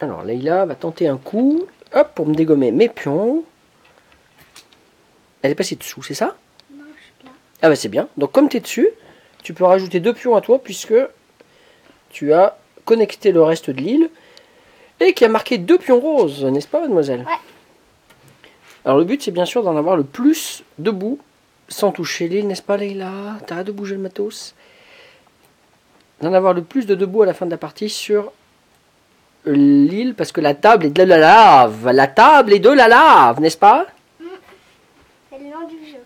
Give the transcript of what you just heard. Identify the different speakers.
Speaker 1: Alors, Leïla va tenter un coup. Hop, pour me dégommer mes pions. Elle est passée dessous, c'est ça?
Speaker 2: Non, je suis là.
Speaker 1: Ah bah c'est bien. Donc comme tu es dessus, tu peux rajouter deux pions à toi puisque tu as connecté le reste de l'île et qui a marqué deux pions roses, n'est-ce pas mademoiselle?
Speaker 2: Ouais.
Speaker 1: Alors le but c'est bien sûr d'en avoir le plus debout sans toucher l'île, n'est-ce pas Leïla? T'arrêtes de bouger le matos? D'en avoir le plus de debout à la fin de la partie sur l'île parce que la table est de la lave. La table est de la lave, n'est-ce pas? Mm. C'est le du jeu.